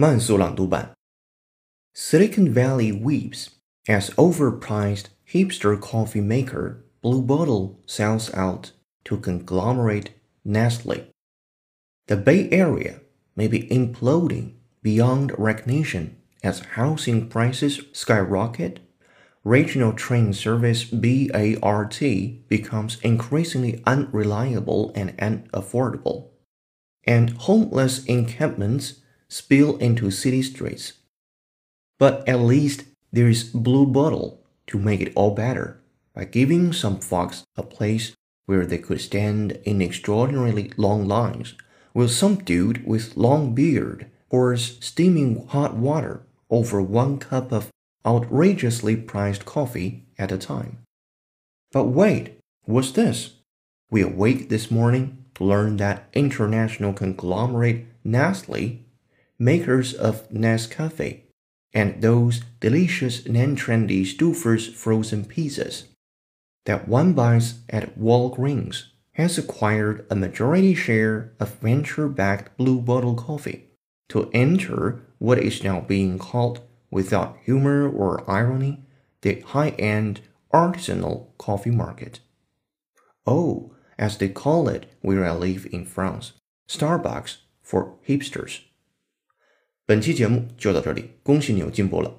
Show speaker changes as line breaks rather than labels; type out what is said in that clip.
慢速朗读版。Silicon Valley weeps as overpriced hipster coffee maker Blue Bottle sells out to conglomerate Nestle. The Bay Area may be imploding beyond recognition as housing prices skyrocket. Regional train service BART becomes increasingly unreliable and unaffordable, and homeless encampments spill into city streets. But at least there is Blue Bottle to make it all better by giving some folks a place where they could stand in extraordinarily long lines, while some dude with long beard pours steaming hot water over one cup of outrageously priced coffee at a time. But wait, what's this? We awake this morning to learn that international conglomerate Nestle makers of Nescafe, and those delicious and trendy Stouffer's frozen pizzas that one buys at Walgreens has acquired a majority share of venture-backed Blue Bottle Coffee to enter what is now being called, without humor or irony, the high-end artisanal coffee market. Oh, as they call it where I live in France, Starbucks for hipsters. 本期节目就到这里，恭喜你又进步了。